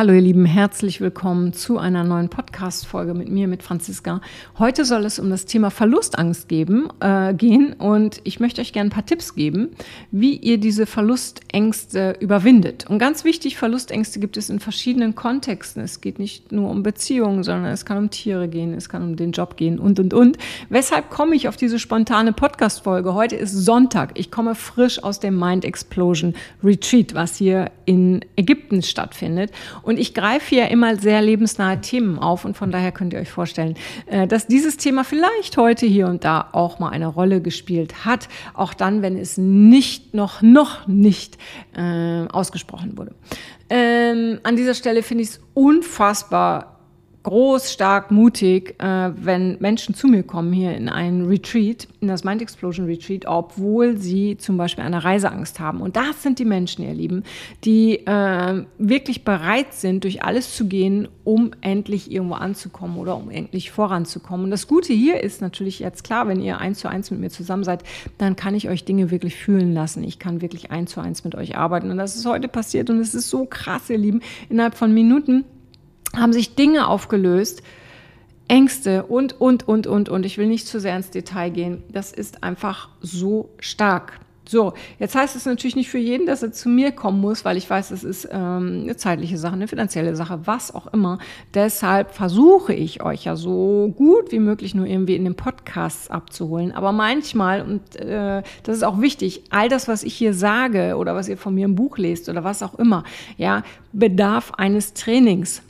Hallo ihr Lieben, herzlich willkommen zu einer neuen Podcast-Folge mit mir, mit Franziska. Heute soll es um das Thema Verlustangst geben, äh, gehen und ich möchte euch gerne ein paar Tipps geben, wie ihr diese Verlustängste überwindet. Und ganz wichtig, Verlustängste gibt es in verschiedenen Kontexten. Es geht nicht nur um Beziehungen, sondern es kann um Tiere gehen, es kann um den Job gehen und, und, und. Weshalb komme ich auf diese spontane Podcast-Folge? Heute ist Sonntag. Ich komme frisch aus dem Mind Explosion Retreat, was hier in Ägypten stattfindet. Ich greife hier immer sehr lebensnahe Themen auf und von daher könnt ihr euch vorstellen, äh, dass dieses Thema vielleicht heute hier und da auch mal eine Rolle gespielt hat, auch dann, wenn es nicht noch, noch nicht äh, ausgesprochen wurde. Ähm, an dieser Stelle finde ich es unfassbar groß, stark, mutig, äh, wenn Menschen zu mir kommen hier in einen Retreat, in das Mind Explosion Retreat, obwohl sie zum Beispiel eine Reiseangst haben. Und das sind die Menschen, ihr Lieben, die äh, wirklich bereit sind, durch alles zu gehen, um endlich irgendwo anzukommen oder um endlich voranzukommen. Und das Gute hier ist natürlich jetzt klar, wenn ihr eins zu eins mit mir zusammen seid, dann kann ich euch Dinge wirklich fühlen lassen. Ich kann wirklich eins zu eins mit euch arbeiten. Und das ist heute passiert und es ist so krass, ihr Lieben. Innerhalb von Minuten haben sich Dinge aufgelöst, Ängste und, und, und, und, und. Ich will nicht zu sehr ins Detail gehen. Das ist einfach so stark. So, jetzt heißt es natürlich nicht für jeden, dass er zu mir kommen muss, weil ich weiß, es ist ähm, eine zeitliche Sache, eine finanzielle Sache, was auch immer. Deshalb versuche ich euch ja so gut wie möglich nur irgendwie in den Podcasts abzuholen. Aber manchmal, und äh, das ist auch wichtig, all das, was ich hier sage oder was ihr von mir im Buch lest oder was auch immer, ja, bedarf eines Trainings.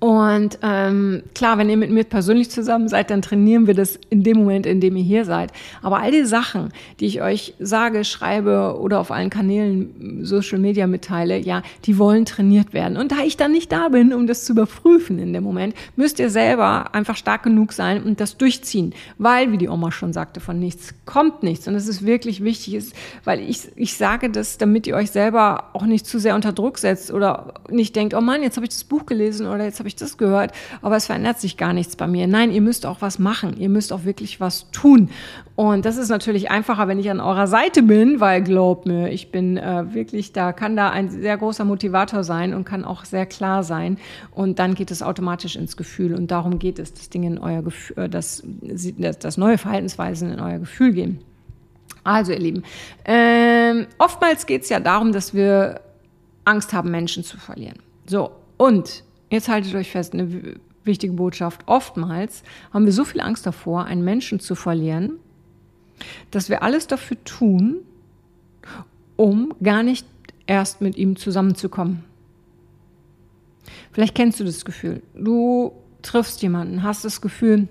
Und ähm, klar, wenn ihr mit mir persönlich zusammen seid, dann trainieren wir das in dem Moment, in dem ihr hier seid. Aber all die Sachen, die ich euch sage, schreibe oder auf allen Kanälen Social Media mitteile, ja, die wollen trainiert werden. Und da ich dann nicht da bin, um das zu überprüfen in dem Moment, müsst ihr selber einfach stark genug sein und das durchziehen. Weil, wie die Oma schon sagte, von nichts kommt nichts. Und es ist wirklich wichtig, ist, weil ich, ich sage das, damit ihr euch selber auch nicht zu sehr unter Druck setzt oder nicht denkt, oh Mann, jetzt habe ich das Buch gelesen oder jetzt habe ich das gehört, aber es verändert sich gar nichts bei mir. Nein, ihr müsst auch was machen. Ihr müsst auch wirklich was tun. Und das ist natürlich einfacher, wenn ich an eurer Seite bin, weil glaubt mir, ich bin äh, wirklich da, kann da ein sehr großer Motivator sein und kann auch sehr klar sein. Und dann geht es automatisch ins Gefühl. Und darum geht es, das Ding in euer Gefühl, äh, das, das, das neue Verhaltensweisen in euer Gefühl gehen. Also, ihr Lieben, ähm, oftmals geht es ja darum, dass wir Angst haben, Menschen zu verlieren. So, und Jetzt haltet euch fest, eine wichtige Botschaft. Oftmals haben wir so viel Angst davor, einen Menschen zu verlieren, dass wir alles dafür tun, um gar nicht erst mit ihm zusammenzukommen. Vielleicht kennst du das Gefühl. Du triffst jemanden, hast das Gefühl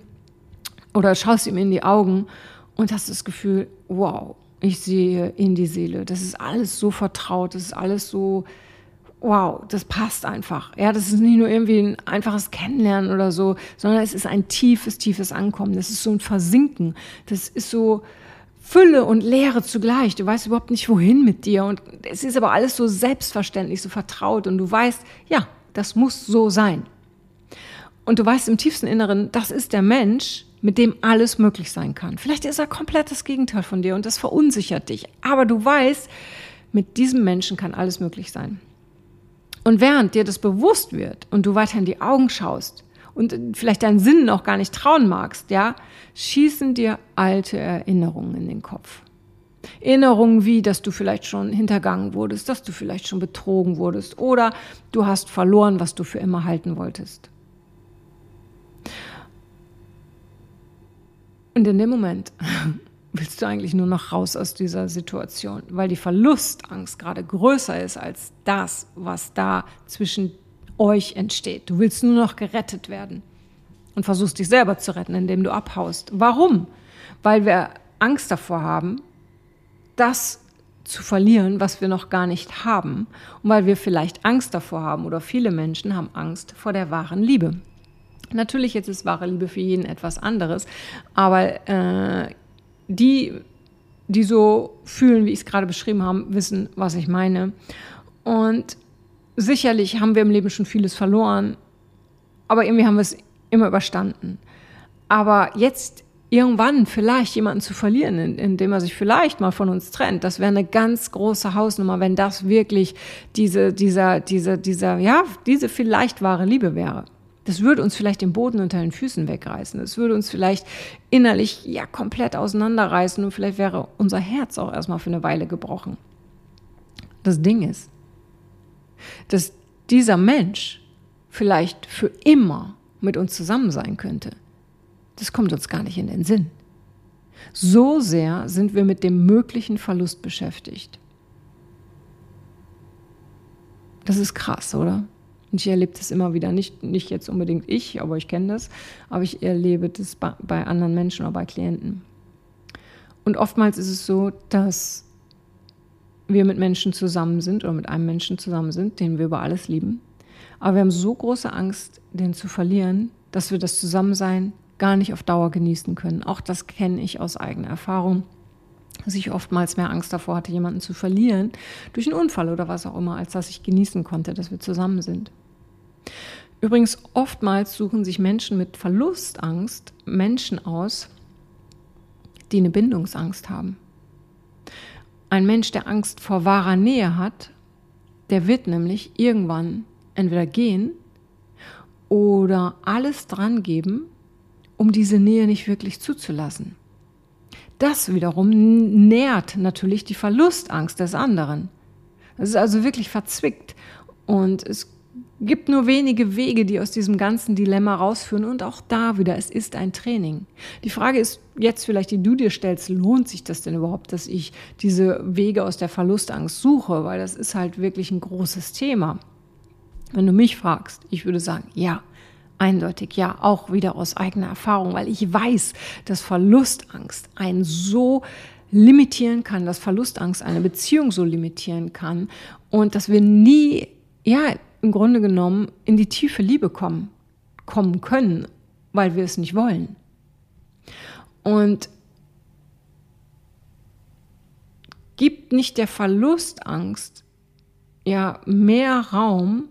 oder schaust ihm in die Augen und hast das Gefühl, wow, ich sehe in die Seele. Das ist alles so vertraut, das ist alles so wow, das passt einfach. Ja, das ist nicht nur irgendwie ein einfaches Kennenlernen oder so, sondern es ist ein tiefes, tiefes Ankommen. Das ist so ein Versinken. Das ist so Fülle und Leere zugleich. Du weißt überhaupt nicht, wohin mit dir. Und es ist aber alles so selbstverständlich, so vertraut. Und du weißt, ja, das muss so sein. Und du weißt im tiefsten Inneren, das ist der Mensch, mit dem alles möglich sein kann. Vielleicht ist er komplett das Gegenteil von dir und das verunsichert dich. Aber du weißt, mit diesem Menschen kann alles möglich sein. Und während dir das bewusst wird und du weiter in die Augen schaust und vielleicht deinen Sinnen auch gar nicht trauen magst, ja, schießen dir alte Erinnerungen in den Kopf. Erinnerungen wie, dass du vielleicht schon hintergangen wurdest, dass du vielleicht schon betrogen wurdest oder du hast verloren, was du für immer halten wolltest. Und in dem Moment willst du eigentlich nur noch raus aus dieser Situation, weil die Verlustangst gerade größer ist als das, was da zwischen euch entsteht. Du willst nur noch gerettet werden und versuchst dich selber zu retten, indem du abhaust. Warum? Weil wir Angst davor haben, das zu verlieren, was wir noch gar nicht haben. Und weil wir vielleicht Angst davor haben oder viele Menschen haben Angst vor der wahren Liebe. Natürlich jetzt ist wahre Liebe für jeden etwas anderes, aber äh, die, die so fühlen, wie ich es gerade beschrieben habe, wissen, was ich meine. Und sicherlich haben wir im Leben schon vieles verloren, aber irgendwie haben wir es immer überstanden. Aber jetzt irgendwann vielleicht jemanden zu verlieren, indem er sich vielleicht mal von uns trennt, das wäre eine ganz große Hausnummer, wenn das wirklich diese, dieser, dieser, dieser, ja, diese vielleicht wahre Liebe wäre. Das würde uns vielleicht den Boden unter den Füßen wegreißen. Das würde uns vielleicht innerlich ja komplett auseinanderreißen und vielleicht wäre unser Herz auch erstmal für eine Weile gebrochen. Das Ding ist, dass dieser Mensch vielleicht für immer mit uns zusammen sein könnte. Das kommt uns gar nicht in den Sinn. So sehr sind wir mit dem möglichen Verlust beschäftigt. Das ist krass, oder? Und ich erlebe das immer wieder, nicht, nicht jetzt unbedingt ich, aber ich kenne das, aber ich erlebe das bei, bei anderen Menschen oder bei Klienten. Und oftmals ist es so, dass wir mit Menschen zusammen sind oder mit einem Menschen zusammen sind, den wir über alles lieben. Aber wir haben so große Angst, den zu verlieren, dass wir das Zusammensein gar nicht auf Dauer genießen können. Auch das kenne ich aus eigener Erfahrung, dass ich oftmals mehr Angst davor hatte, jemanden zu verlieren, durch einen Unfall oder was auch immer, als dass ich genießen konnte, dass wir zusammen sind. Übrigens, oftmals suchen sich Menschen mit Verlustangst Menschen aus, die eine Bindungsangst haben. Ein Mensch, der Angst vor wahrer Nähe hat, der wird nämlich irgendwann entweder gehen oder alles dran geben, um diese Nähe nicht wirklich zuzulassen. Das wiederum nährt natürlich die Verlustangst des anderen. Das ist also wirklich verzwickt. Und es gibt nur wenige Wege, die aus diesem ganzen Dilemma rausführen. Und auch da wieder, es ist ein Training. Die Frage ist jetzt vielleicht, die du dir stellst, lohnt sich das denn überhaupt, dass ich diese Wege aus der Verlustangst suche? Weil das ist halt wirklich ein großes Thema. Wenn du mich fragst, ich würde sagen, ja, Eindeutig ja, auch wieder aus eigener Erfahrung, weil ich weiß, dass Verlustangst einen so limitieren kann, dass Verlustangst eine Beziehung so limitieren kann und dass wir nie, ja, im Grunde genommen in die tiefe Liebe kommen, kommen können, weil wir es nicht wollen. Und gibt nicht der Verlustangst ja mehr Raum,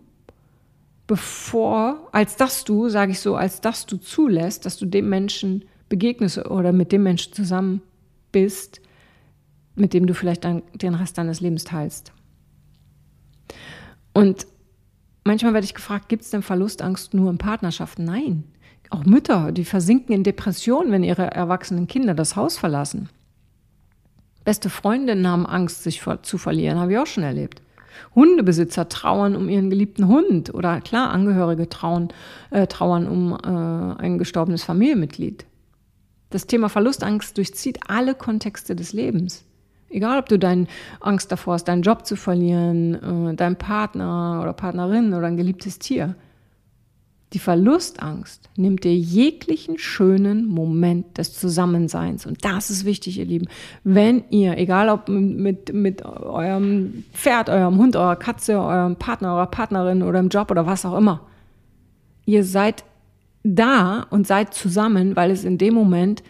bevor, als dass du, sage ich so, als dass du zulässt, dass du dem Menschen begegnest oder mit dem Menschen zusammen bist, mit dem du vielleicht dann den Rest deines Lebens teilst. Und manchmal werde ich gefragt, gibt es denn Verlustangst nur in Partnerschaften? Nein. Auch Mütter, die versinken in Depressionen, wenn ihre erwachsenen Kinder das Haus verlassen. Beste Freundinnen haben Angst, sich zu verlieren, habe ich auch schon erlebt. Hundebesitzer trauern um ihren geliebten Hund oder klar, Angehörige trauern, äh, trauern um äh, ein gestorbenes Familienmitglied. Das Thema Verlustangst durchzieht alle Kontexte des Lebens. Egal, ob du deine Angst davor hast, deinen Job zu verlieren, äh, deinen Partner oder Partnerin oder ein geliebtes Tier. Die Verlustangst nimmt dir jeglichen schönen Moment des Zusammenseins. Und das ist wichtig, ihr Lieben. Wenn ihr, egal ob mit, mit eurem Pferd, eurem Hund, eurer Katze, eurem Partner, eurer Partnerin oder im Job oder was auch immer, ihr seid da und seid zusammen, weil es in dem Moment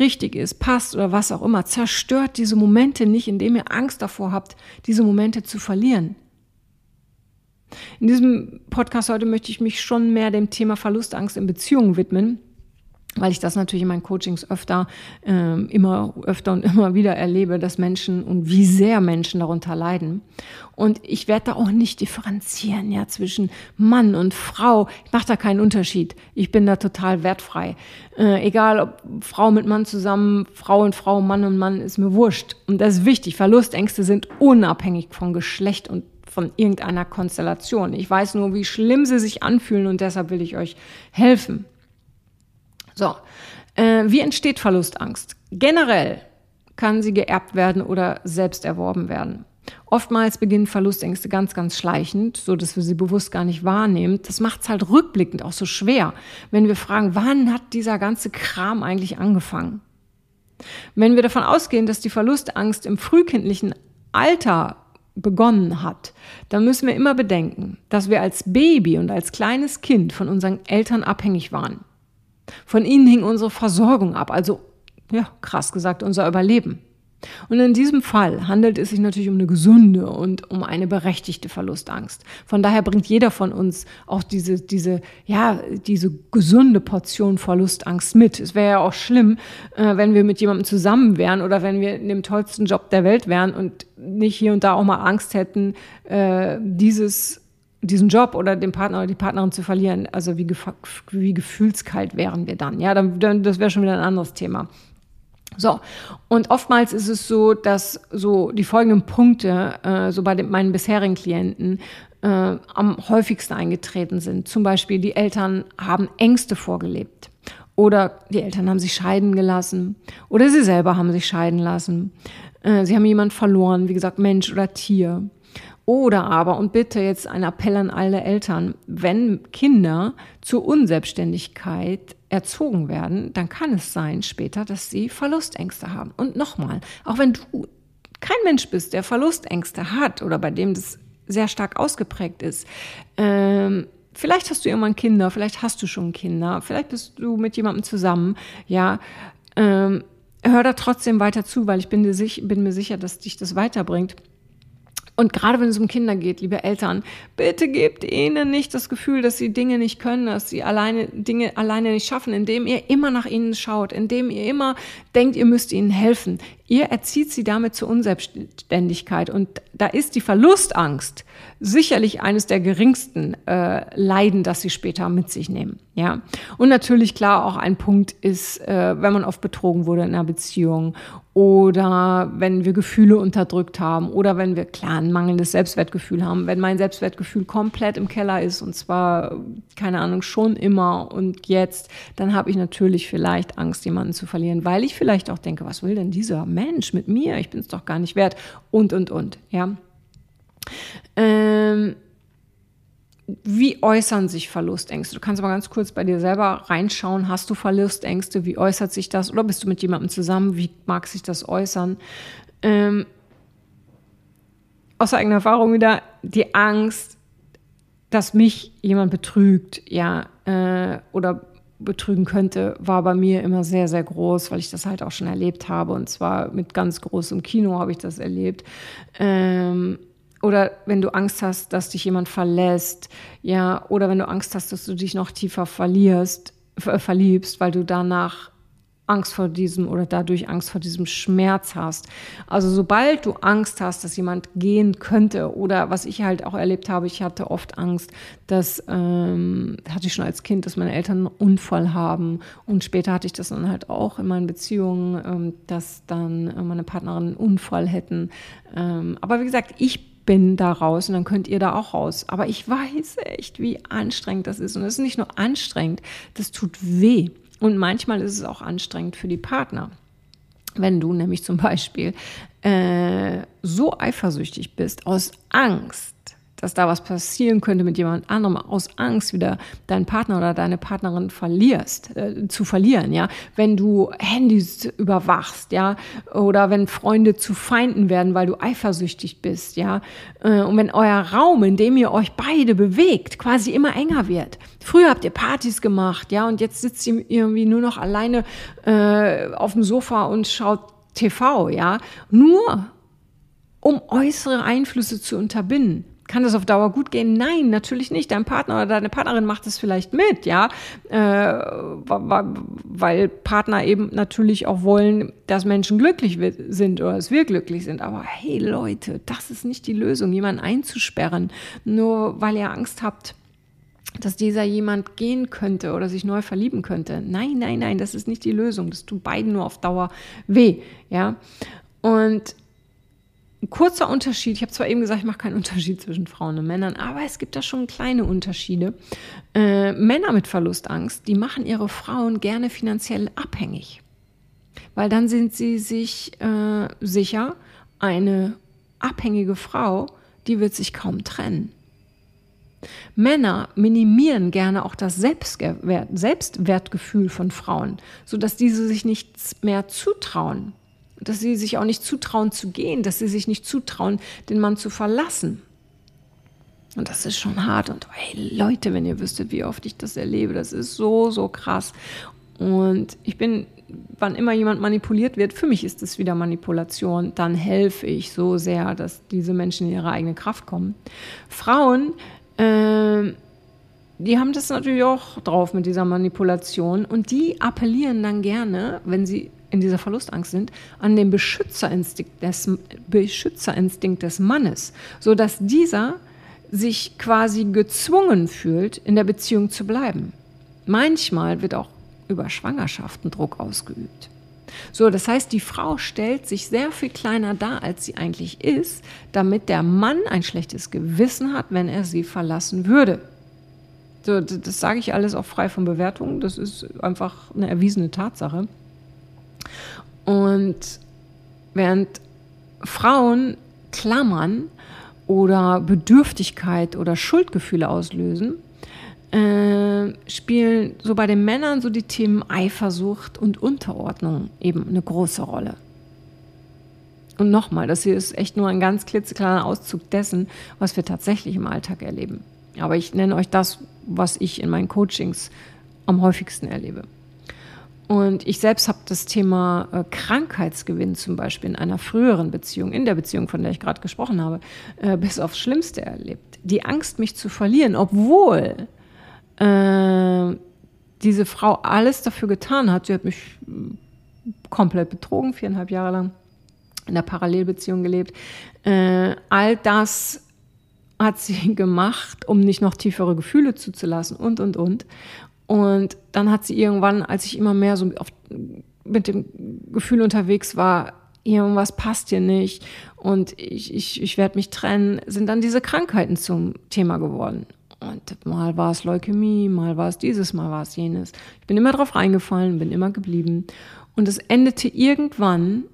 richtig ist, passt oder was auch immer. Zerstört diese Momente nicht, indem ihr Angst davor habt, diese Momente zu verlieren. In diesem Podcast heute möchte ich mich schon mehr dem Thema Verlustangst in Beziehungen widmen, weil ich das natürlich in meinen Coachings öfter, äh, immer öfter und immer wieder erlebe, dass Menschen und wie sehr Menschen darunter leiden. Und ich werde da auch nicht differenzieren, ja, zwischen Mann und Frau. Ich mache da keinen Unterschied. Ich bin da total wertfrei. Äh, egal ob Frau mit Mann zusammen, Frau und Frau, Mann und Mann, ist mir wurscht. Und das ist wichtig. Verlustängste sind unabhängig von Geschlecht und von irgendeiner Konstellation. Ich weiß nur, wie schlimm sie sich anfühlen und deshalb will ich euch helfen. So, äh, wie entsteht Verlustangst? Generell kann sie geerbt werden oder selbst erworben werden. Oftmals beginnen Verlustängste ganz, ganz schleichend, so dass wir sie bewusst gar nicht wahrnehmen. Das macht es halt rückblickend auch so schwer, wenn wir fragen, wann hat dieser ganze Kram eigentlich angefangen? Wenn wir davon ausgehen, dass die Verlustangst im frühkindlichen Alter begonnen hat, dann müssen wir immer bedenken, dass wir als Baby und als kleines Kind von unseren Eltern abhängig waren. Von ihnen hing unsere Versorgung ab, also ja, krass gesagt, unser Überleben. Und in diesem Fall handelt es sich natürlich um eine gesunde und um eine berechtigte Verlustangst. Von daher bringt jeder von uns auch diese, diese, ja, diese gesunde Portion Verlustangst mit. Es wäre ja auch schlimm, äh, wenn wir mit jemandem zusammen wären oder wenn wir in dem tollsten Job der Welt wären und nicht hier und da auch mal Angst hätten, äh, dieses diesen Job oder den Partner oder die Partnerin zu verlieren, also wie, wie gefühlskalt wären wir dann? Ja, dann, dann das wäre schon wieder ein anderes Thema. So, und oftmals ist es so, dass so die folgenden Punkte, äh, so bei den, meinen bisherigen Klienten, äh, am häufigsten eingetreten sind. Zum Beispiel, die Eltern haben Ängste vorgelebt. Oder die Eltern haben sich scheiden gelassen. Oder sie selber haben sich scheiden lassen. Äh, sie haben jemand verloren, wie gesagt, Mensch oder Tier. Oder aber, und bitte jetzt ein Appell an alle Eltern, wenn Kinder zur Unselbstständigkeit erzogen werden, dann kann es sein später, dass sie Verlustängste haben. Und nochmal, auch wenn du kein Mensch bist, der Verlustängste hat oder bei dem das sehr stark ausgeprägt ist, ähm, vielleicht hast du irgendwann Kinder, vielleicht hast du schon Kinder, vielleicht bist du mit jemandem zusammen, ja, ähm, hör da trotzdem weiter zu, weil ich bin, sich, bin mir sicher, dass dich das weiterbringt. Und gerade wenn es um Kinder geht, liebe Eltern, bitte gebt ihnen nicht das Gefühl, dass sie Dinge nicht können, dass sie alleine Dinge alleine nicht schaffen, indem ihr immer nach ihnen schaut, indem ihr immer denkt, ihr müsst ihnen helfen. Ihr erzieht sie damit zur Unselbstständigkeit. Und da ist die Verlustangst sicherlich eines der geringsten äh, Leiden, das sie später mit sich nehmen. Ja. Und natürlich klar auch ein Punkt ist, äh, wenn man oft betrogen wurde in einer Beziehung oder wenn wir Gefühle unterdrückt haben oder wenn wir klar ein mangelndes Selbstwertgefühl haben, wenn mein Selbstwertgefühl komplett im Keller ist und zwar keine Ahnung schon immer und jetzt, dann habe ich natürlich vielleicht Angst, jemanden zu verlieren, weil ich vielleicht auch denke, was will denn dieser Mensch? Mit mir, ich bin es doch gar nicht wert und, und, und, ja. Ähm, wie äußern sich Verlustängste? Du kannst aber ganz kurz bei dir selber reinschauen. Hast du Verlustängste? Wie äußert sich das? Oder bist du mit jemandem zusammen? Wie mag sich das äußern? Ähm, aus eigener Erfahrung wieder die Angst, dass mich jemand betrügt, ja, äh, oder betrügen könnte, war bei mir immer sehr, sehr groß, weil ich das halt auch schon erlebt habe. Und zwar mit ganz großem Kino habe ich das erlebt. Ähm, oder wenn du Angst hast, dass dich jemand verlässt, ja, oder wenn du Angst hast, dass du dich noch tiefer verlierst, ver verliebst, weil du danach Angst vor diesem oder dadurch Angst vor diesem Schmerz hast. Also sobald du Angst hast, dass jemand gehen könnte oder was ich halt auch erlebt habe, ich hatte oft Angst, dass ähm, hatte ich schon als Kind, dass meine Eltern einen Unfall haben und später hatte ich das dann halt auch in meinen Beziehungen, ähm, dass dann äh, meine Partnerin einen Unfall hätten. Ähm, aber wie gesagt, ich bin da raus und dann könnt ihr da auch raus. Aber ich weiß echt, wie anstrengend das ist. Und es ist nicht nur anstrengend, das tut weh. Und manchmal ist es auch anstrengend für die Partner. Wenn du nämlich zum Beispiel äh, so eifersüchtig bist aus Angst, dass da was passieren könnte mit jemand anderem, aus Angst wieder deinen Partner oder deine Partnerin verlierst, äh, zu verlieren, ja. Wenn du Handys überwachst, ja, oder wenn Freunde zu Feinden werden, weil du eifersüchtig bist, ja. Äh, und wenn euer Raum, in dem ihr euch beide bewegt, quasi immer enger wird. Früher habt ihr Partys gemacht, ja, und jetzt sitzt ihr irgendwie nur noch alleine äh, auf dem Sofa und schaut TV, ja. Nur um äußere Einflüsse zu unterbinden. Kann das auf Dauer gut gehen? Nein, natürlich nicht. Dein Partner oder deine Partnerin macht es vielleicht mit, ja, äh, weil Partner eben natürlich auch wollen, dass Menschen glücklich sind oder dass wir glücklich sind. Aber hey Leute, das ist nicht die Lösung, jemanden einzusperren, nur weil ihr Angst habt, dass dieser jemand gehen könnte oder sich neu verlieben könnte. Nein, nein, nein, das ist nicht die Lösung. Das tut beiden nur auf Dauer weh, ja. Und kurzer Unterschied. Ich habe zwar eben gesagt, ich mache keinen Unterschied zwischen Frauen und Männern, aber es gibt da schon kleine Unterschiede. Äh, Männer mit Verlustangst, die machen ihre Frauen gerne finanziell abhängig, weil dann sind sie sich äh, sicher, eine abhängige Frau, die wird sich kaum trennen. Männer minimieren gerne auch das Selbstwert, Selbstwertgefühl von Frauen, sodass diese sich nichts mehr zutrauen dass sie sich auch nicht zutrauen zu gehen, dass sie sich nicht zutrauen, den Mann zu verlassen. Und das ist schon hart. Und hey Leute, wenn ihr wüsstet, wie oft ich das erlebe, das ist so, so krass. Und ich bin wann immer jemand manipuliert wird, für mich ist es wieder Manipulation, dann helfe ich so sehr, dass diese Menschen in ihre eigene Kraft kommen. Frauen, äh, die haben das natürlich auch drauf mit dieser Manipulation und die appellieren dann gerne, wenn sie in dieser Verlustangst sind, an den Beschützerinstinkt des, Beschützerinstinkt des Mannes, sodass dieser sich quasi gezwungen fühlt, in der Beziehung zu bleiben. Manchmal wird auch über Schwangerschaften Druck ausgeübt. So, das heißt, die Frau stellt sich sehr viel kleiner dar, als sie eigentlich ist, damit der Mann ein schlechtes Gewissen hat, wenn er sie verlassen würde. So, das sage ich alles auch frei von Bewertungen. Das ist einfach eine erwiesene Tatsache. Und während Frauen klammern oder Bedürftigkeit oder Schuldgefühle auslösen, äh, spielen so bei den Männern so die Themen Eifersucht und Unterordnung eben eine große Rolle. Und nochmal, das hier ist echt nur ein ganz klitzekleiner Auszug dessen, was wir tatsächlich im Alltag erleben. Aber ich nenne euch das, was ich in meinen Coachings am häufigsten erlebe. Und ich selbst habe das Thema äh, Krankheitsgewinn zum Beispiel in einer früheren Beziehung, in der Beziehung, von der ich gerade gesprochen habe, äh, bis aufs Schlimmste erlebt. Die Angst, mich zu verlieren, obwohl äh, diese Frau alles dafür getan hat. Sie hat mich komplett betrogen, viereinhalb Jahre lang in der Parallelbeziehung gelebt. Äh, all das hat sie gemacht, um nicht noch tiefere Gefühle zuzulassen und, und, und. Und dann hat sie irgendwann, als ich immer mehr so auf, mit dem Gefühl unterwegs war, irgendwas passt hier nicht und ich, ich, ich werde mich trennen, sind dann diese Krankheiten zum Thema geworden. Und mal war es Leukämie, mal war es dieses, mal war es jenes. Ich bin immer drauf reingefallen, bin immer geblieben. Und es endete irgendwann,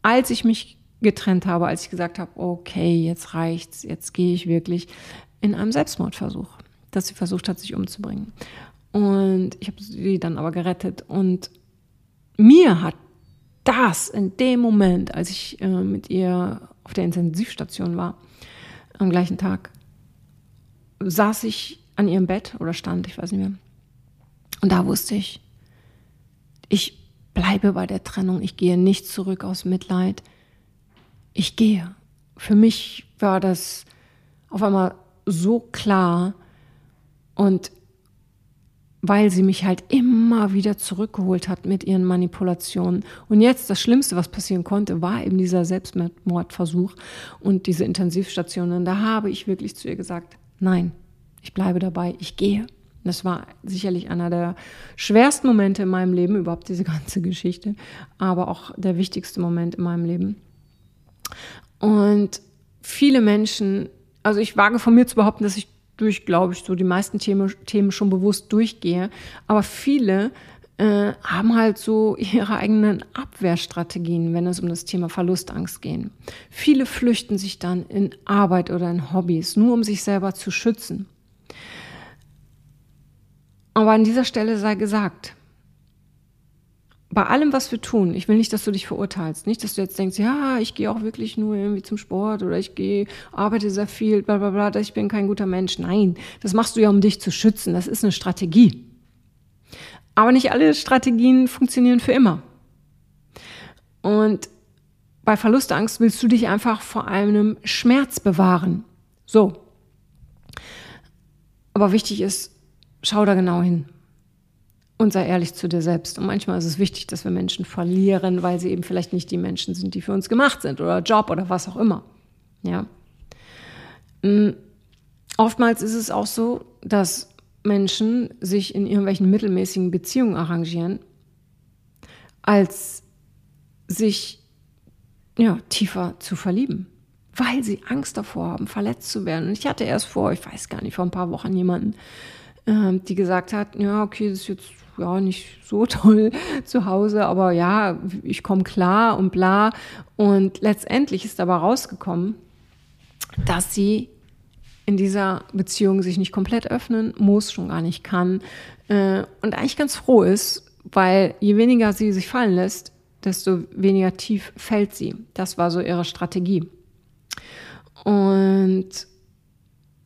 als ich mich getrennt habe, als ich gesagt habe, okay, jetzt reicht's, jetzt gehe ich wirklich, in einem Selbstmordversuch, dass sie versucht hat, sich umzubringen. Und ich habe sie dann aber gerettet. Und mir hat das in dem Moment, als ich äh, mit ihr auf der Intensivstation war, am gleichen Tag, saß ich an ihrem Bett oder stand, ich weiß nicht mehr. Und da wusste ich, ich bleibe bei der Trennung, ich gehe nicht zurück aus Mitleid, ich gehe. Für mich war das auf einmal so klar und weil sie mich halt immer wieder zurückgeholt hat mit ihren Manipulationen. Und jetzt das Schlimmste, was passieren konnte, war eben dieser Selbstmordversuch und diese Intensivstationen. Da habe ich wirklich zu ihr gesagt, nein, ich bleibe dabei, ich gehe. Das war sicherlich einer der schwersten Momente in meinem Leben, überhaupt diese ganze Geschichte, aber auch der wichtigste Moment in meinem Leben. Und viele Menschen, also ich wage von mir zu behaupten, dass ich durch, glaube ich, so die meisten Themen, Themen schon bewusst durchgehe, aber viele äh, haben halt so ihre eigenen Abwehrstrategien, wenn es um das Thema Verlustangst geht. Viele flüchten sich dann in Arbeit oder in Hobbys, nur um sich selber zu schützen. Aber an dieser Stelle sei gesagt, bei allem, was wir tun, ich will nicht, dass du dich verurteilst, nicht, dass du jetzt denkst, ja, ich gehe auch wirklich nur irgendwie zum Sport oder ich gehe, arbeite sehr viel, bla bla bla, ich bin kein guter Mensch. Nein, das machst du ja, um dich zu schützen. Das ist eine Strategie. Aber nicht alle Strategien funktionieren für immer. Und bei Verlustangst willst du dich einfach vor einem Schmerz bewahren. So. Aber wichtig ist, schau da genau hin und sei ehrlich zu dir selbst. Und manchmal ist es wichtig, dass wir Menschen verlieren, weil sie eben vielleicht nicht die Menschen sind, die für uns gemacht sind oder Job oder was auch immer. Ja. Mm, oftmals ist es auch so, dass Menschen sich in irgendwelchen mittelmäßigen Beziehungen arrangieren, als sich ja, tiefer zu verlieben, weil sie Angst davor haben, verletzt zu werden. Und ich hatte erst vor, ich weiß gar nicht, vor ein paar Wochen jemanden, äh, die gesagt hat, ja, okay, das ist jetzt ja nicht so toll zu Hause, aber ja, ich komme klar und bla. Und letztendlich ist aber rausgekommen, dass sie in dieser Beziehung sich nicht komplett öffnen muss, schon gar nicht kann äh, und eigentlich ganz froh ist, weil je weniger sie sich fallen lässt, desto weniger tief fällt sie. Das war so ihre Strategie. Und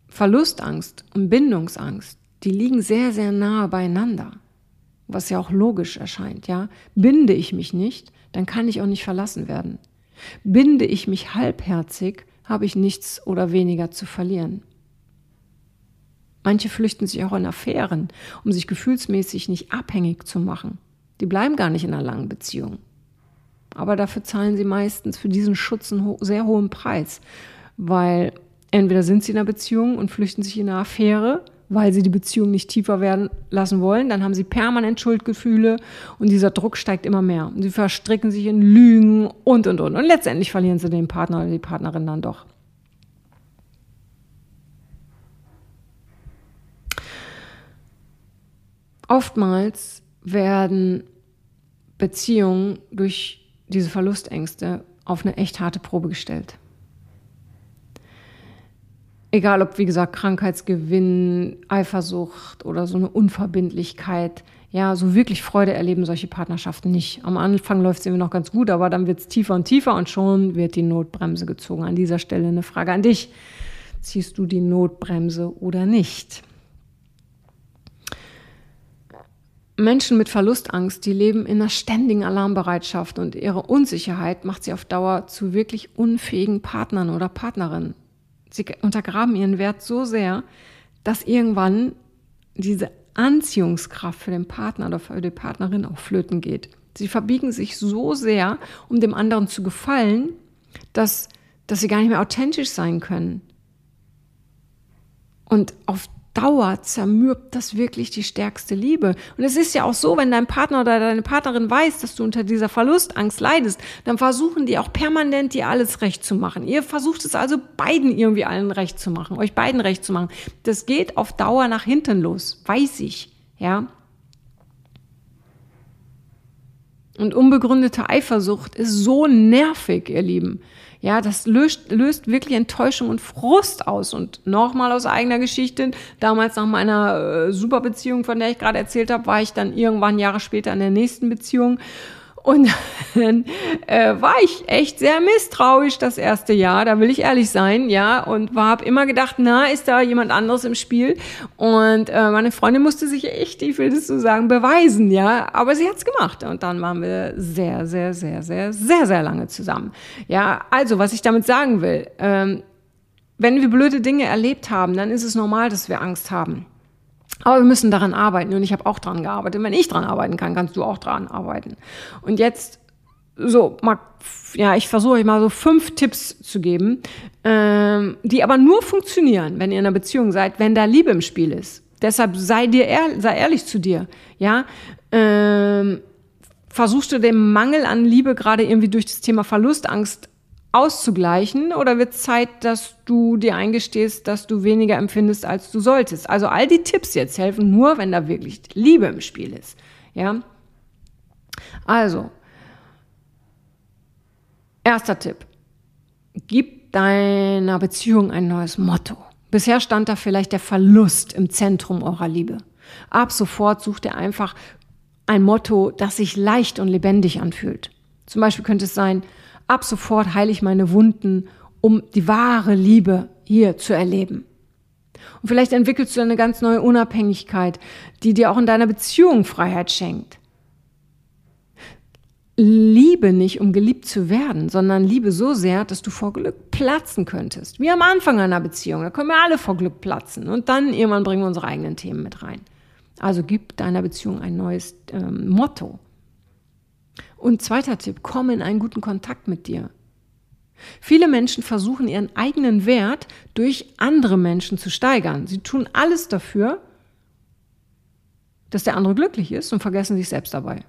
Verlustangst und Bindungsangst, die liegen sehr, sehr nahe beieinander. was ja auch logisch erscheint, ja. Binde ich mich nicht, dann kann ich auch nicht verlassen werden. Binde ich mich halbherzig, habe ich nichts oder weniger zu verlieren. Manche flüchten sich auch in Affären, um sich gefühlsmäßig nicht abhängig zu machen. Die bleiben gar nicht in einer langen Beziehung. Aber dafür zahlen sie meistens für diesen Schutz einen sehr hohen Preis, weil entweder sind sie in einer Beziehung und flüchten sich in eine Affäre, weil sie die Beziehung nicht tiefer werden lassen wollen, dann haben sie permanent Schuldgefühle und dieser Druck steigt immer mehr. Und sie verstricken sich in Lügen und und und. Und letztendlich verlieren sie den Partner oder die Partnerin dann doch. Oftmals werden Beziehungen durch diese Verlustängste auf eine echt harte Probe gestellt. Egal ob, wie gesagt, Krankheitsgewinn, Eifersucht oder so eine Unverbindlichkeit. Ja, so wirklich Freude erleben solche Partnerschaften nicht. Am Anfang läuft es irgendwie noch ganz gut, aber dann wird es tiefer und tiefer und schon wird die Notbremse gezogen. An dieser Stelle eine Frage an dich. Ziehst du die Notbremse oder nicht? Menschen mit Verlustangst, die leben in einer ständigen Alarmbereitschaft und ihre Unsicherheit macht sie auf Dauer zu wirklich unfähigen Partnern oder Partnerinnen. Sie untergraben ihren Wert so sehr, dass irgendwann diese Anziehungskraft für den Partner oder für die Partnerin auch flöten geht. Sie verbiegen sich so sehr, um dem anderen zu gefallen, dass, dass sie gar nicht mehr authentisch sein können. Und auf Dauer zermürbt das wirklich die stärkste Liebe. Und es ist ja auch so, wenn dein Partner oder deine Partnerin weiß, dass du unter dieser Verlustangst leidest, dann versuchen die auch permanent dir alles recht zu machen. Ihr versucht es also beiden irgendwie allen recht zu machen, euch beiden recht zu machen. Das geht auf Dauer nach hinten los, weiß ich, ja. Und unbegründete Eifersucht ist so nervig, ihr Lieben. Ja, das löst, löst wirklich Enttäuschung und Frust aus. Und nochmal aus eigener Geschichte, damals nach meiner äh, Superbeziehung, von der ich gerade erzählt habe, war ich dann irgendwann Jahre später in der nächsten Beziehung. Und dann äh, war ich echt sehr misstrauisch das erste Jahr, da will ich ehrlich sein, ja, und war hab immer gedacht, na, ist da jemand anderes im Spiel? Und äh, meine Freundin musste sich echt, ich will das so sagen, beweisen, ja, aber sie hat's gemacht und dann waren wir sehr, sehr, sehr, sehr, sehr, sehr lange zusammen. Ja, also was ich damit sagen will, ähm, wenn wir blöde Dinge erlebt haben, dann ist es normal, dass wir Angst haben. Aber wir müssen daran arbeiten und ich habe auch daran gearbeitet. Wenn ich daran arbeiten kann, kannst du auch daran arbeiten. Und jetzt so, mal, ja, ich versuche euch mal so fünf Tipps zu geben, ähm, die aber nur funktionieren, wenn ihr in einer Beziehung seid, wenn da Liebe im Spiel ist. Deshalb sei dir ehr, sei ehrlich zu dir, ja. Ähm, versuchst du den Mangel an Liebe gerade irgendwie durch das Thema Verlustangst auszugleichen oder wird Zeit, dass du dir eingestehst, dass du weniger empfindest, als du solltest? Also all die Tipps jetzt helfen nur, wenn da wirklich Liebe im Spiel ist. Ja? Also, erster Tipp. Gib deiner Beziehung ein neues Motto. Bisher stand da vielleicht der Verlust im Zentrum eurer Liebe. Ab sofort sucht ihr einfach ein Motto, das sich leicht und lebendig anfühlt. Zum Beispiel könnte es sein, Ab sofort heile ich meine Wunden, um die wahre Liebe hier zu erleben. Und vielleicht entwickelst du eine ganz neue Unabhängigkeit, die dir auch in deiner Beziehung Freiheit schenkt. Liebe nicht, um geliebt zu werden, sondern liebe so sehr, dass du vor Glück platzen könntest. Wie am Anfang einer Beziehung. Da können wir alle vor Glück platzen. Und dann irgendwann bringen wir unsere eigenen Themen mit rein. Also gib deiner Beziehung ein neues ähm, Motto. Und zweiter Tipp, komm in einen guten Kontakt mit dir. Viele Menschen versuchen ihren eigenen Wert durch andere Menschen zu steigern. Sie tun alles dafür, dass der andere glücklich ist und vergessen sich selbst dabei.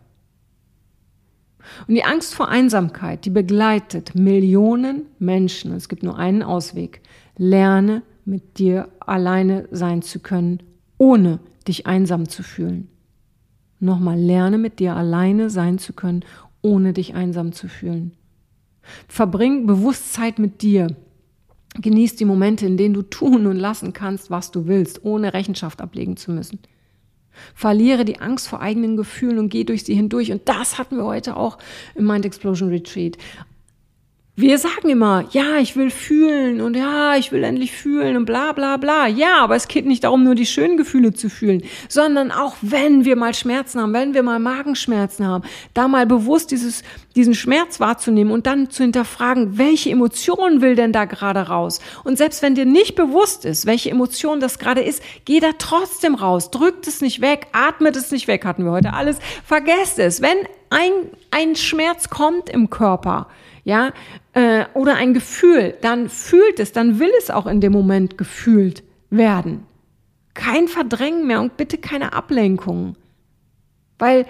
Und die Angst vor Einsamkeit, die begleitet Millionen Menschen. Es gibt nur einen Ausweg. Lerne mit dir alleine sein zu können, ohne dich einsam zu fühlen. Nochmal, lerne mit dir alleine sein zu können, ohne dich einsam zu fühlen. Verbring bewusst Zeit mit dir. Genieß die Momente, in denen du tun und lassen kannst, was du willst, ohne Rechenschaft ablegen zu müssen. Verliere die Angst vor eigenen Gefühlen und geh durch sie hindurch. Und das hatten wir heute auch im Mind Explosion Retreat. Wir sagen immer, ja, ich will fühlen und ja, ich will endlich fühlen und bla bla bla. Ja, aber es geht nicht darum, nur die schönen Gefühle zu fühlen, sondern auch wenn wir mal Schmerzen haben, wenn wir mal Magenschmerzen haben, da mal bewusst dieses, diesen Schmerz wahrzunehmen und dann zu hinterfragen, welche Emotion will denn da gerade raus? Und selbst wenn dir nicht bewusst ist, welche Emotion das gerade ist, geh da trotzdem raus, drückt es nicht weg, atmet es nicht weg, hatten wir heute alles, vergesst es. Wenn ein, ein Schmerz kommt im Körper, ja, äh, oder ein Gefühl, dann fühlt es, dann will es auch in dem Moment gefühlt werden. Kein Verdrängen mehr und bitte keine Ablenkung. Weil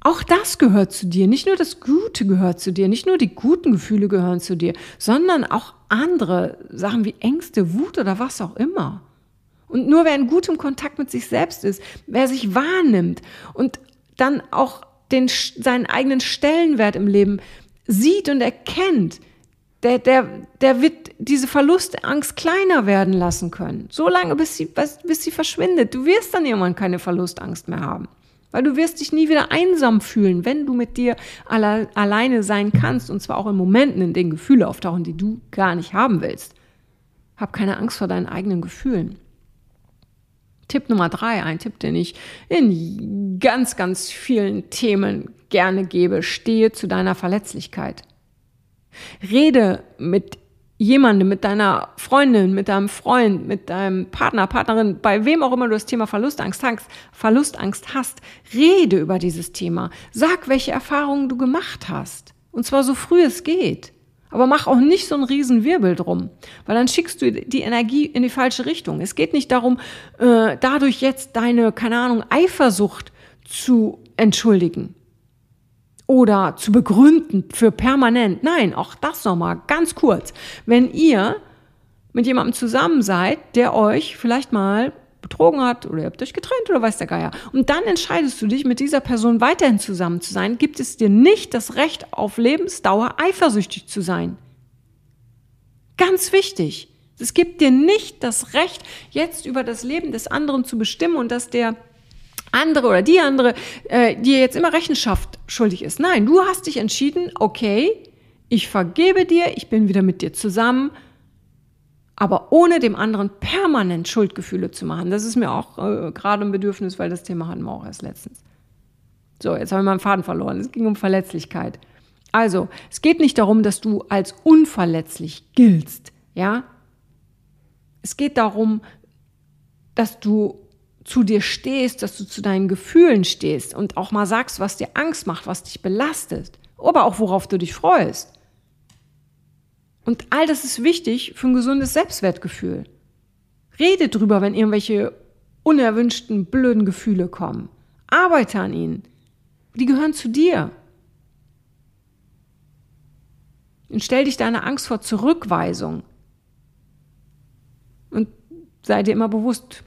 auch das gehört zu dir. Nicht nur das Gute gehört zu dir, nicht nur die guten Gefühle gehören zu dir, sondern auch andere Sachen wie Ängste, Wut oder was auch immer. Und nur wer in gutem Kontakt mit sich selbst ist, wer sich wahrnimmt und dann auch den, seinen eigenen Stellenwert im Leben sieht und erkennt, der, der, der wird diese Verlustangst kleiner werden lassen können. So lange, bis sie, bis sie verschwindet. Du wirst dann irgendwann keine Verlustangst mehr haben. Weil du wirst dich nie wieder einsam fühlen, wenn du mit dir alle, alleine sein kannst. Und zwar auch in Momenten, in denen Gefühle auftauchen, die du gar nicht haben willst. Hab keine Angst vor deinen eigenen Gefühlen. Tipp Nummer drei, ein Tipp, den ich in ganz, ganz vielen Themen gerne gebe, stehe zu deiner Verletzlichkeit. Rede mit jemandem, mit deiner Freundin, mit deinem Freund, mit deinem Partner, Partnerin, bei wem auch immer du das Thema Verlustangst hast, Verlustangst hast, rede über dieses Thema. Sag, welche Erfahrungen du gemacht hast. Und zwar so früh es geht. Aber mach auch nicht so einen riesen Wirbel drum, weil dann schickst du die Energie in die falsche Richtung. Es geht nicht darum, äh, dadurch jetzt deine, keine Ahnung, Eifersucht zu entschuldigen oder zu begründen für permanent. Nein, auch das nochmal ganz kurz. Wenn ihr mit jemandem zusammen seid, der euch vielleicht mal betrogen hat oder ihr habt euch getrennt oder weiß der Geier. Und dann entscheidest du dich, mit dieser Person weiterhin zusammen zu sein, gibt es dir nicht das Recht auf Lebensdauer eifersüchtig zu sein. Ganz wichtig. Es gibt dir nicht das Recht, jetzt über das Leben des anderen zu bestimmen und dass der andere oder die andere äh, dir jetzt immer Rechenschaft schuldig ist. Nein, du hast dich entschieden, okay, ich vergebe dir, ich bin wieder mit dir zusammen, aber ohne dem anderen permanent Schuldgefühle zu machen. Das ist mir auch äh, gerade ein Bedürfnis, weil das Thema hatten wir auch erst letztens. So, jetzt haben wir meinen Faden verloren. Es ging um Verletzlichkeit. Also, es geht nicht darum, dass du als unverletzlich giltst, ja? Es geht darum, dass du zu dir stehst, dass du zu deinen Gefühlen stehst und auch mal sagst, was dir Angst macht, was dich belastet, aber auch worauf du dich freust. Und all das ist wichtig für ein gesundes Selbstwertgefühl. Rede drüber, wenn irgendwelche unerwünschten, blöden Gefühle kommen. Arbeite an ihnen. Die gehören zu dir. Und stell dich deiner Angst vor Zurückweisung. Und sei dir immer bewusst,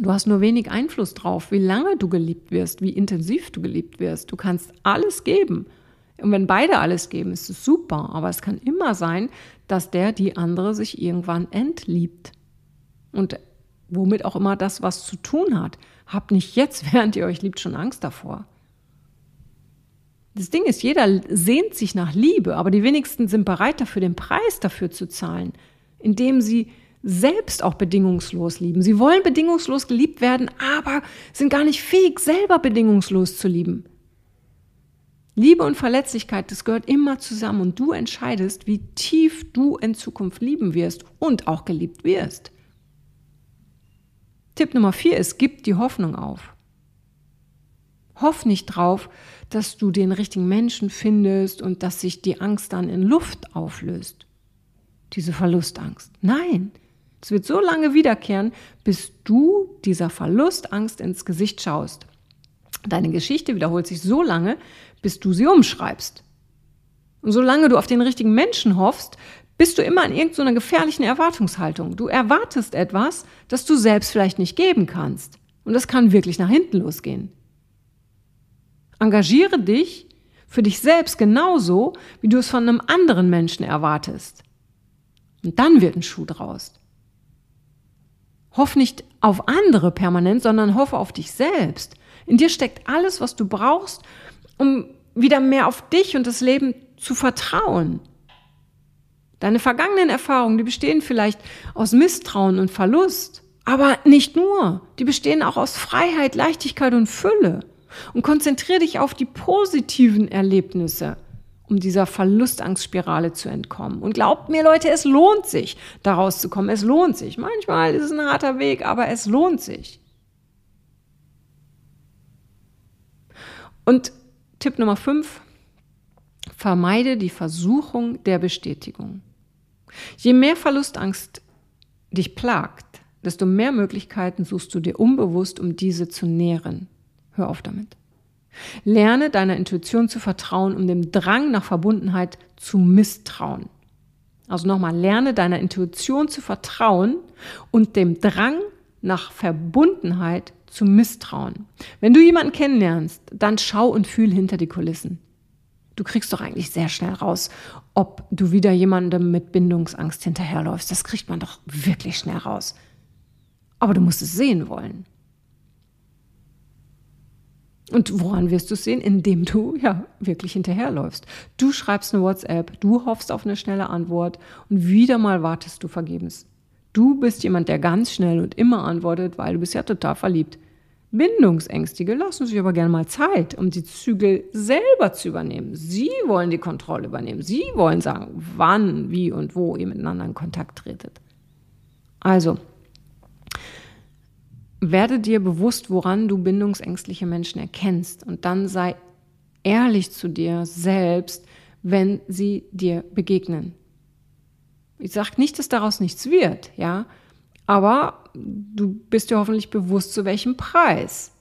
du hast nur wenig Einfluss drauf, wie lange du geliebt wirst, wie intensiv du geliebt wirst. Du kannst alles geben. Und wenn beide alles geben, ist es super. Aber es kann immer sein, dass der, die andere sich irgendwann entliebt. Und womit auch immer das was zu tun hat. Habt nicht jetzt, während ihr euch liebt, schon Angst davor. Das Ding ist, jeder sehnt sich nach Liebe, aber die wenigsten sind bereit dafür, den Preis dafür zu zahlen, indem sie selbst auch bedingungslos lieben. Sie wollen bedingungslos geliebt werden, aber sind gar nicht fähig, selber bedingungslos zu lieben. Liebe und Verletzlichkeit, das gehört immer zusammen und du entscheidest, wie tief du in Zukunft lieben wirst und auch geliebt wirst. Tipp Nummer vier ist, gib die Hoffnung auf. Hoff nicht drauf, dass du den richtigen Menschen findest und dass sich die Angst dann in Luft auflöst. Diese Verlustangst. Nein, es wird so lange wiederkehren, bis du dieser Verlustangst ins Gesicht schaust. Deine Geschichte wiederholt sich so lange, bis du sie umschreibst. Und solange du auf den richtigen Menschen hoffst, bist du immer in irgendeiner gefährlichen Erwartungshaltung. Du erwartest etwas, das du selbst vielleicht nicht geben kannst. Und das kann wirklich nach hinten losgehen. Engagiere dich für dich selbst genauso, wie du es von einem anderen Menschen erwartest. Und dann wird ein Schuh draus. Hoff nicht auf andere permanent, sondern hoffe auf dich selbst. In dir steckt alles, was du brauchst, um wieder mehr auf dich und das Leben zu vertrauen. Deine vergangenen Erfahrungen, die bestehen vielleicht aus Misstrauen und Verlust, aber nicht nur. Die bestehen auch aus Freiheit, Leichtigkeit und Fülle. Und konzentriere dich auf die positiven Erlebnisse, um dieser Verlustangstspirale zu entkommen. Und glaubt mir, Leute, es lohnt sich, daraus zu kommen. Es lohnt sich. Manchmal ist es ein harter Weg, aber es lohnt sich. Und Tipp Nummer 5, vermeide die Versuchung der Bestätigung. Je mehr Verlustangst dich plagt, desto mehr Möglichkeiten suchst du dir unbewusst, um diese zu nähren. Hör auf damit. Lerne deiner Intuition zu vertrauen, um dem Drang nach Verbundenheit zu misstrauen. Also nochmal, lerne deiner Intuition zu vertrauen und dem Drang nach Verbundenheit zu misstrauen. Wenn du jemanden kennenlernst, dann schau und fühl hinter die Kulissen. Du kriegst doch eigentlich sehr schnell raus, ob du wieder jemandem mit Bindungsangst hinterherläufst. Das kriegt man doch wirklich schnell raus. Aber du musst es sehen wollen. Und woran wirst du es sehen? Indem du ja wirklich hinterherläufst. Du schreibst eine WhatsApp, du hoffst auf eine schnelle Antwort und wieder mal wartest du vergebens. Du bist jemand, der ganz schnell und immer antwortet, weil du bist ja total verliebt. Bindungsängstige lassen sich aber gerne mal Zeit, um die Zügel selber zu übernehmen. Sie wollen die Kontrolle übernehmen. Sie wollen sagen, wann, wie und wo ihr miteinander in Kontakt tretet. Also, werde dir bewusst, woran du bindungsängstliche Menschen erkennst und dann sei ehrlich zu dir selbst, wenn sie dir begegnen. Ich sage nicht, dass daraus nichts wird, ja, aber du bist dir hoffentlich bewusst, zu welchem Preis.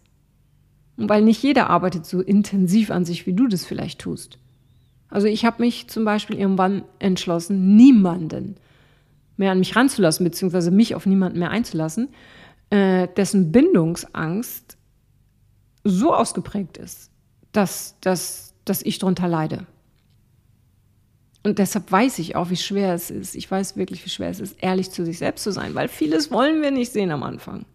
Weil nicht jeder arbeitet so intensiv an sich, wie du das vielleicht tust. Also ich habe mich zum Beispiel irgendwann entschlossen, niemanden mehr an mich ranzulassen, beziehungsweise mich auf niemanden mehr einzulassen, äh, dessen Bindungsangst so ausgeprägt ist, dass, dass, dass ich darunter leide. Und deshalb weiß ich auch, wie schwer es ist. Ich weiß wirklich, wie schwer es ist, ehrlich zu sich selbst zu sein, weil vieles wollen wir nicht sehen am Anfang.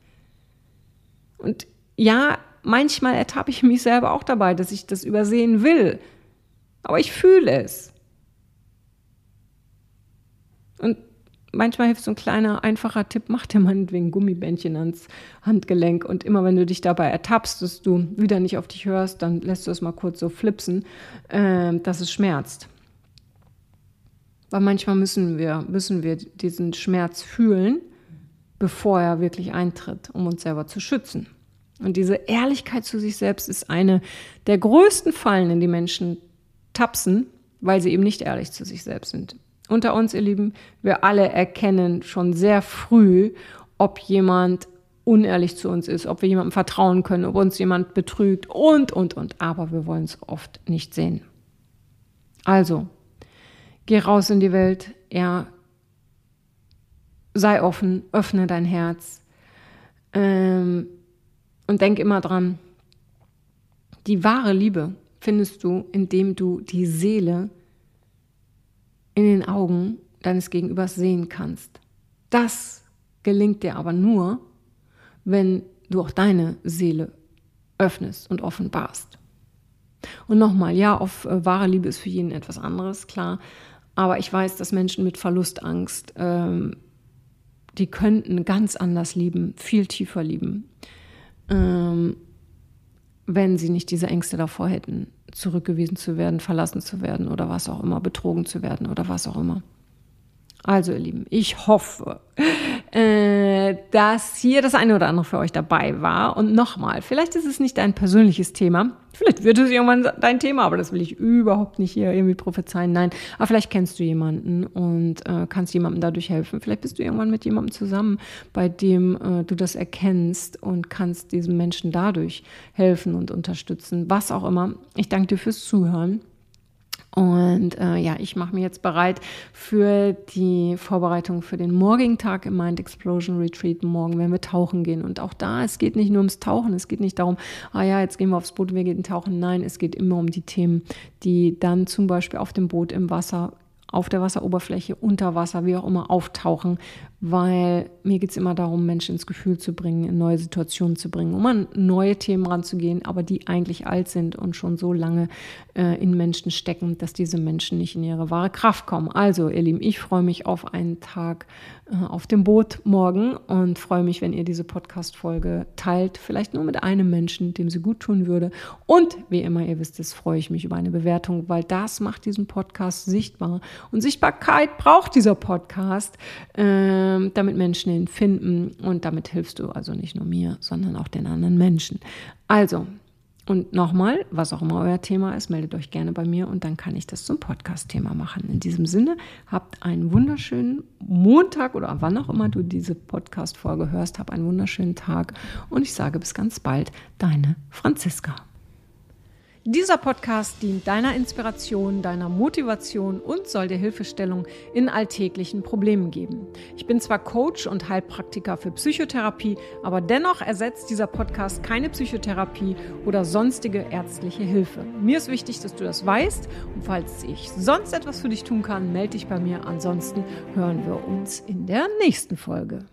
Und ja, manchmal ertappe ich mich selber auch dabei, dass ich das übersehen will. Aber ich fühle es. Und manchmal hilft so ein kleiner, einfacher Tipp, mach dir meinetwegen Gummibändchen ans Handgelenk und immer wenn du dich dabei ertappst, dass du wieder nicht auf dich hörst, dann lässt du es mal kurz so flipsen, äh, dass es schmerzt. Weil manchmal müssen wir, müssen wir diesen Schmerz fühlen, bevor er wirklich eintritt, um uns selber zu schützen. Und diese Ehrlichkeit zu sich selbst ist eine der größten Fallen, in die Menschen tapsen, weil sie eben nicht ehrlich zu sich selbst sind. Unter uns, ihr Lieben, wir alle erkennen schon sehr früh, ob jemand unehrlich zu uns ist, ob wir jemandem vertrauen können, ob uns jemand betrügt und, und, und. Aber wir wollen es oft nicht sehen. Also, geh raus in die Welt, ja, sei offen, öffne dein Herz ähm, und denk immer dran, die wahre Liebe findest du, indem du die Seele in den Augen deines Gegenübers sehen kannst. Das gelingt dir aber nur, wenn du auch deine Seele öffnest und offenbarst. Und nochmal, ja, auf äh, wahre Liebe ist für jeden etwas anderes, klar. Aber ich weiß, dass Menschen mit Verlustangst, ähm, die könnten ganz anders lieben, viel tiefer lieben, ähm, wenn sie nicht diese Ängste davor hätten, zurückgewiesen zu werden, verlassen zu werden oder was auch immer, betrogen zu werden oder was auch immer. Also ihr Lieben, ich hoffe, äh, dass hier das eine oder andere für euch dabei war. Und nochmal, vielleicht ist es nicht dein persönliches Thema. Vielleicht wird es irgendwann dein Thema, aber das will ich überhaupt nicht hier irgendwie prophezeien. Nein, aber vielleicht kennst du jemanden und äh, kannst jemandem dadurch helfen. Vielleicht bist du irgendwann mit jemandem zusammen, bei dem äh, du das erkennst und kannst diesem Menschen dadurch helfen und unterstützen. Was auch immer. Ich danke dir fürs Zuhören. Und äh, ja, ich mache mir jetzt bereit für die Vorbereitung für den morgigen Tag im Mind Explosion Retreat. Morgen werden wir tauchen gehen. Und auch da, es geht nicht nur ums Tauchen, es geht nicht darum, ah ja, jetzt gehen wir aufs Boot, wir gehen tauchen. Nein, es geht immer um die Themen, die dann zum Beispiel auf dem Boot im Wasser auf der Wasseroberfläche, unter Wasser, wie auch immer, auftauchen, weil mir geht es immer darum, Menschen ins Gefühl zu bringen, in neue Situationen zu bringen, um an neue Themen ranzugehen, aber die eigentlich alt sind und schon so lange äh, in Menschen stecken, dass diese Menschen nicht in ihre wahre Kraft kommen. Also, ihr Lieben, ich freue mich auf einen Tag äh, auf dem Boot morgen und freue mich, wenn ihr diese Podcast-Folge teilt, vielleicht nur mit einem Menschen, dem sie gut tun würde. Und wie immer, ihr wisst es, freue ich mich über eine Bewertung, weil das macht diesen Podcast sichtbar. Und Sichtbarkeit braucht dieser Podcast, äh, damit Menschen ihn finden. Und damit hilfst du also nicht nur mir, sondern auch den anderen Menschen. Also, und nochmal, was auch immer euer Thema ist, meldet euch gerne bei mir und dann kann ich das zum Podcast-Thema machen. In diesem Sinne, habt einen wunderschönen Montag oder wann auch immer du diese Podcast-Folge hörst, hab einen wunderschönen Tag und ich sage bis ganz bald, deine Franziska. Dieser Podcast dient deiner Inspiration, deiner Motivation und soll dir Hilfestellung in alltäglichen Problemen geben. Ich bin zwar Coach und Heilpraktiker für Psychotherapie, aber dennoch ersetzt dieser Podcast keine Psychotherapie oder sonstige ärztliche Hilfe. Mir ist wichtig, dass du das weißt und falls ich sonst etwas für dich tun kann, melde dich bei mir. Ansonsten hören wir uns in der nächsten Folge.